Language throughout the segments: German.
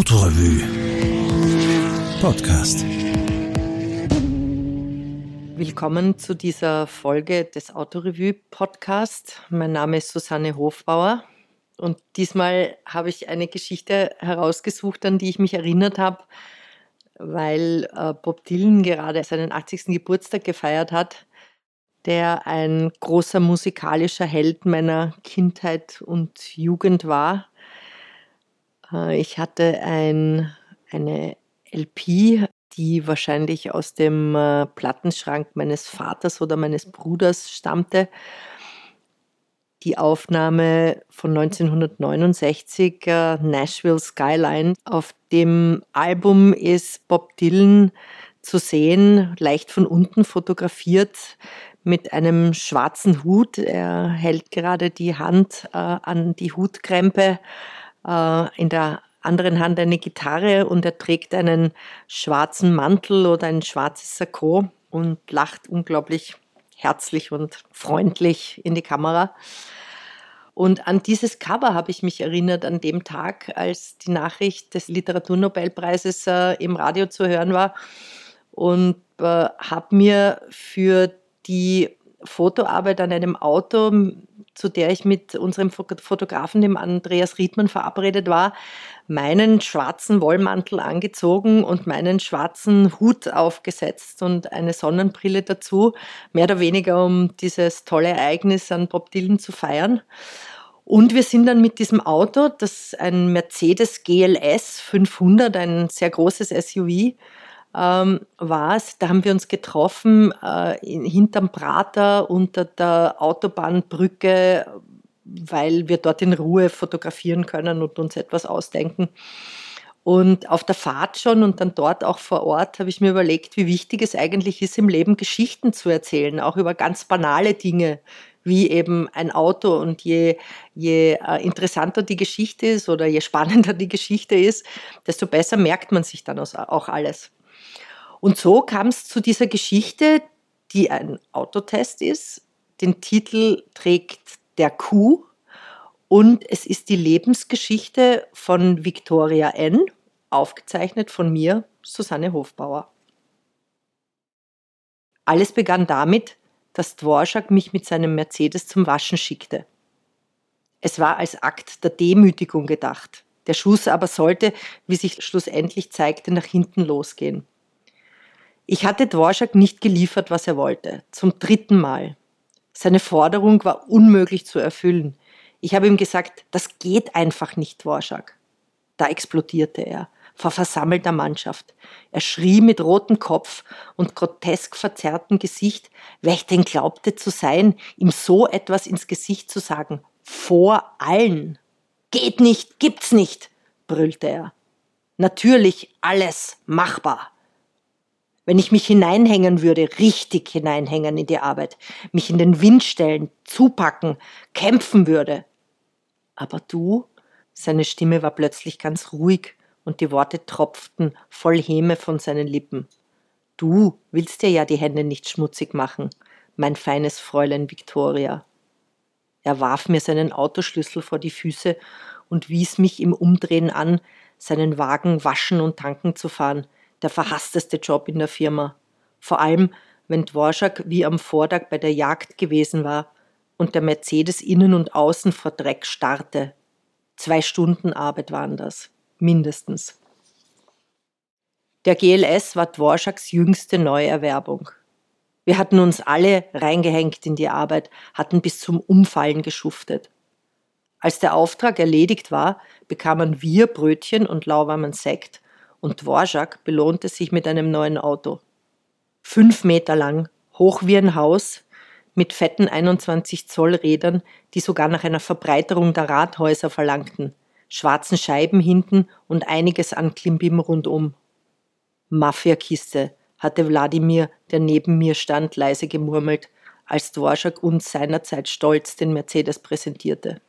Autorevue Podcast. Willkommen zu dieser Folge des Autorevue Podcast. Mein Name ist Susanne Hofbauer und diesmal habe ich eine Geschichte herausgesucht, an die ich mich erinnert habe, weil äh, Bob Dylan gerade seinen 80. Geburtstag gefeiert hat, der ein großer musikalischer Held meiner Kindheit und Jugend war. Äh, ich hatte ein, eine LP, die wahrscheinlich aus dem äh, Plattenschrank meines Vaters oder meines Bruders stammte. Die Aufnahme von 1969, äh, Nashville Skyline. Auf dem Album ist Bob Dylan zu sehen, leicht von unten fotografiert mit einem schwarzen Hut. Er hält gerade die Hand äh, an die Hutkrempe in der anderen Hand eine Gitarre und er trägt einen schwarzen Mantel oder ein schwarzes Sakko und lacht unglaublich herzlich und freundlich in die Kamera. Und an dieses Cover habe ich mich erinnert an dem Tag, als die Nachricht des Literaturnobelpreises äh, im Radio zu hören war und äh, habe mir für die Fotoarbeit an einem Auto, zu der ich mit unserem Fotografen, dem Andreas Riedmann, verabredet war, meinen schwarzen Wollmantel angezogen und meinen schwarzen Hut aufgesetzt und eine Sonnenbrille dazu, mehr oder weniger um dieses tolle Ereignis an Bob Dylan zu feiern. Und wir sind dann mit diesem Auto, das ein Mercedes GLS 500, ein sehr großes SUV, ähm, war es, da haben wir uns getroffen äh, hinterm Prater unter der Autobahnbrücke, weil wir dort in Ruhe fotografieren können und uns etwas ausdenken. Und auf der Fahrt schon und dann dort auch vor Ort habe ich mir überlegt, wie wichtig es eigentlich ist, im Leben Geschichten zu erzählen, auch über ganz banale Dinge, wie eben ein Auto. Und je, je äh, interessanter die Geschichte ist oder je spannender die Geschichte ist, desto besser merkt man sich dann auch alles. Und so kam es zu dieser Geschichte, die ein Autotest ist. Den Titel trägt Der Kuh und es ist die Lebensgeschichte von Victoria N., aufgezeichnet von mir, Susanne Hofbauer. Alles begann damit, dass Dvorak mich mit seinem Mercedes zum Waschen schickte. Es war als Akt der Demütigung gedacht. Der Schuss aber sollte, wie sich schlussendlich zeigte, nach hinten losgehen. Ich hatte Dvorak nicht geliefert, was er wollte. Zum dritten Mal. Seine Forderung war unmöglich zu erfüllen. Ich habe ihm gesagt, das geht einfach nicht, Dvorak. Da explodierte er vor versammelter Mannschaft. Er schrie mit rotem Kopf und grotesk verzerrtem Gesicht, wer ich denn glaubte zu sein, ihm so etwas ins Gesicht zu sagen. Vor allen. Geht nicht, gibt's nicht, brüllte er. Natürlich alles machbar. Wenn ich mich hineinhängen würde, richtig hineinhängen in die Arbeit, mich in den Wind stellen, zupacken, kämpfen würde. Aber du? Seine Stimme war plötzlich ganz ruhig und die Worte tropften voll Häme von seinen Lippen. Du willst dir ja die Hände nicht schmutzig machen, mein feines Fräulein Victoria. Er warf mir seinen Autoschlüssel vor die Füße und wies mich im Umdrehen an, seinen Wagen waschen und tanken zu fahren, der verhassteste Job in der Firma. Vor allem, wenn Dvorak wie am Vortag bei der Jagd gewesen war und der Mercedes innen und außen vor Dreck starrte. Zwei Stunden Arbeit waren das, mindestens. Der GLS war Dvoraks jüngste Neuerwerbung. Wir hatten uns alle reingehängt in die Arbeit, hatten bis zum Umfallen geschuftet. Als der Auftrag erledigt war, bekamen wir Brötchen und lauwarmen Sekt und Dvorak belohnte sich mit einem neuen Auto. Fünf Meter lang, hoch wie ein Haus, mit fetten 21 Zoll Rädern, die sogar nach einer Verbreiterung der Rathäuser verlangten, schwarzen Scheiben hinten und einiges an Klimbim rundum. Mafiakiste, hatte Wladimir, der neben mir stand, leise gemurmelt, als Dvorak uns seinerzeit stolz den Mercedes präsentierte.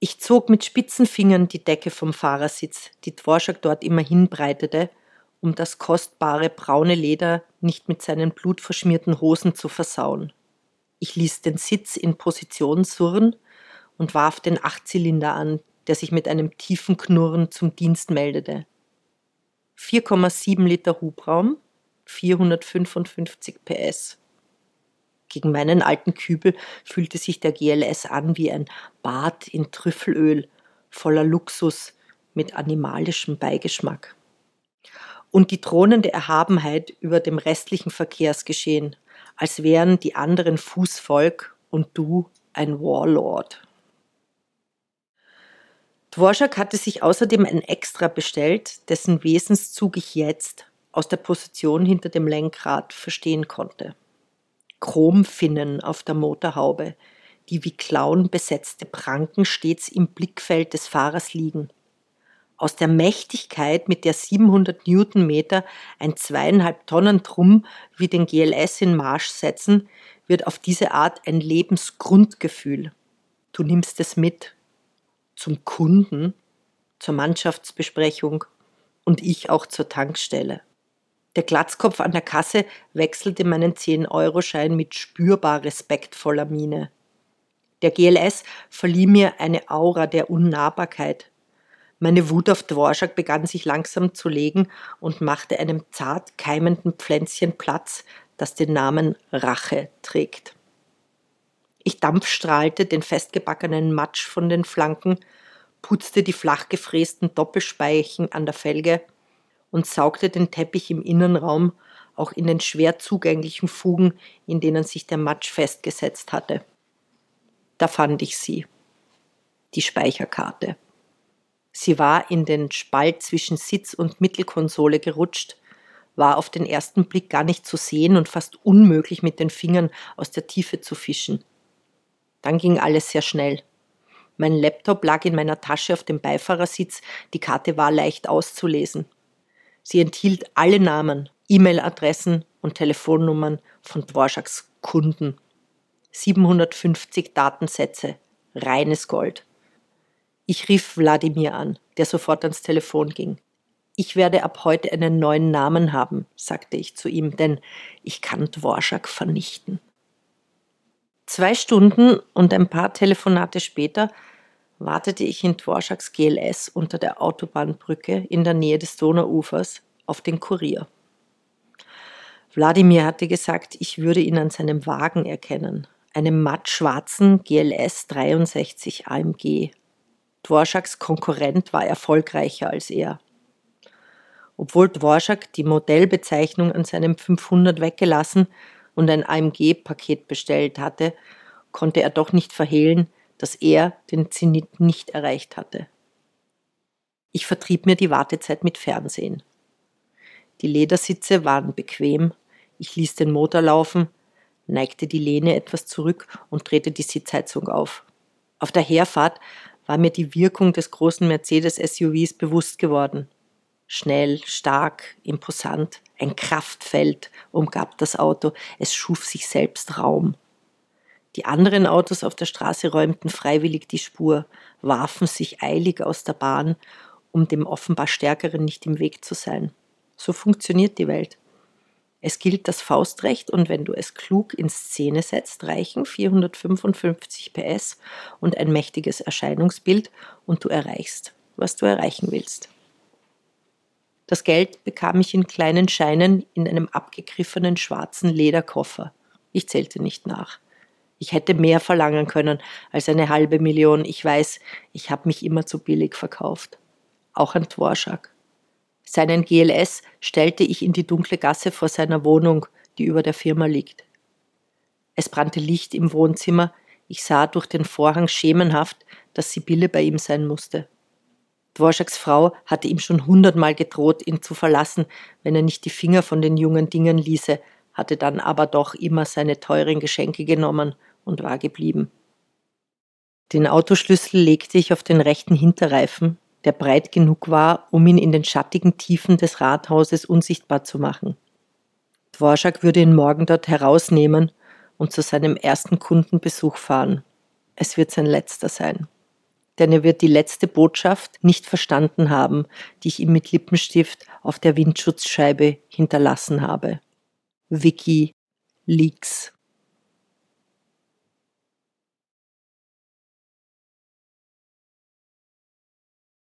Ich zog mit spitzen Fingern die Decke vom Fahrersitz, die Dvorak dort immerhin breitete, um das kostbare braune Leder nicht mit seinen blutverschmierten Hosen zu versauen. Ich ließ den Sitz in Position surren und warf den Achtzylinder an, der sich mit einem tiefen Knurren zum Dienst meldete. 4,7 Liter Hubraum, 455 PS. Gegen meinen alten Kübel fühlte sich der GLS an wie ein Bad in Trüffelöl, voller Luxus mit animalischem Beigeschmack. Und die thronende Erhabenheit über dem restlichen Verkehrsgeschehen, als wären die anderen Fußvolk und du ein Warlord. Dvorak hatte sich außerdem ein Extra bestellt, dessen Wesenszug ich jetzt aus der Position hinter dem Lenkrad verstehen konnte. Chromfinnen auf der Motorhaube, die wie Klauen besetzte Pranken stets im Blickfeld des Fahrers liegen. Aus der Mächtigkeit, mit der 700 Newtonmeter ein zweieinhalb Tonnen Drum wie den GLS in Marsch setzen, wird auf diese Art ein Lebensgrundgefühl. Du nimmst es mit. Zum Kunden, zur Mannschaftsbesprechung und ich auch zur Tankstelle. Der Glatzkopf an der Kasse wechselte meinen 10-Euro-Schein mit spürbar respektvoller Miene. Der GLS verlieh mir eine Aura der Unnahbarkeit. Meine Wut auf Dvorak begann sich langsam zu legen und machte einem zart keimenden Pflänzchen Platz, das den Namen Rache trägt. Ich dampfstrahlte den festgebackenen Matsch von den Flanken, putzte die flach gefrästen Doppelspeichen an der Felge und saugte den Teppich im Innenraum, auch in den schwer zugänglichen Fugen, in denen sich der Matsch festgesetzt hatte. Da fand ich sie, die Speicherkarte. Sie war in den Spalt zwischen Sitz und Mittelkonsole gerutscht, war auf den ersten Blick gar nicht zu sehen und fast unmöglich mit den Fingern aus der Tiefe zu fischen. Dann ging alles sehr schnell. Mein Laptop lag in meiner Tasche auf dem Beifahrersitz, die Karte war leicht auszulesen. Sie enthielt alle Namen, E-Mail-Adressen und Telefonnummern von Dvoraks Kunden. 750 Datensätze, reines Gold. Ich rief Wladimir an, der sofort ans Telefon ging. Ich werde ab heute einen neuen Namen haben, sagte ich zu ihm, denn ich kann Dvorak vernichten. Zwei Stunden und ein paar Telefonate später wartete ich in Dvoraks GLS unter der Autobahnbrücke in der Nähe des Donauufers auf den Kurier. Wladimir hatte gesagt, ich würde ihn an seinem Wagen erkennen, einem mattschwarzen GLS 63 AMG. Dvoraks Konkurrent war erfolgreicher als er. Obwohl Dvorak die Modellbezeichnung an seinem 500 weggelassen und ein AMG-Paket bestellt hatte, konnte er doch nicht verhehlen, dass er den Zenit nicht erreicht hatte. Ich vertrieb mir die Wartezeit mit Fernsehen. Die Ledersitze waren bequem, ich ließ den Motor laufen, neigte die Lehne etwas zurück und drehte die Sitzheizung auf. Auf der Herfahrt war mir die Wirkung des großen Mercedes-SUVs bewusst geworden. Schnell, stark, imposant, ein Kraftfeld umgab das Auto, es schuf sich selbst Raum. Die anderen Autos auf der Straße räumten freiwillig die Spur, warfen sich eilig aus der Bahn, um dem offenbar Stärkeren nicht im Weg zu sein. So funktioniert die Welt. Es gilt das Faustrecht und wenn du es klug in Szene setzt, reichen 455 PS und ein mächtiges Erscheinungsbild und du erreichst, was du erreichen willst. Das Geld bekam ich in kleinen Scheinen in einem abgegriffenen schwarzen Lederkoffer. Ich zählte nicht nach. Ich hätte mehr verlangen können als eine halbe Million. Ich weiß, ich habe mich immer zu billig verkauft. Auch an Dvorak. Seinen GLS stellte ich in die dunkle Gasse vor seiner Wohnung, die über der Firma liegt. Es brannte Licht im Wohnzimmer, ich sah durch den Vorhang schemenhaft, dass Sibylle bei ihm sein musste. Dvoraks Frau hatte ihm schon hundertmal gedroht, ihn zu verlassen, wenn er nicht die Finger von den jungen Dingen ließe, hatte dann aber doch immer seine teuren Geschenke genommen und war geblieben. Den Autoschlüssel legte ich auf den rechten Hinterreifen der breit genug war, um ihn in den schattigen Tiefen des Rathauses unsichtbar zu machen. Dvorak würde ihn morgen dort herausnehmen und zu seinem ersten Kundenbesuch fahren. Es wird sein letzter sein. Denn er wird die letzte Botschaft nicht verstanden haben, die ich ihm mit Lippenstift auf der Windschutzscheibe hinterlassen habe. Wiki Leaks.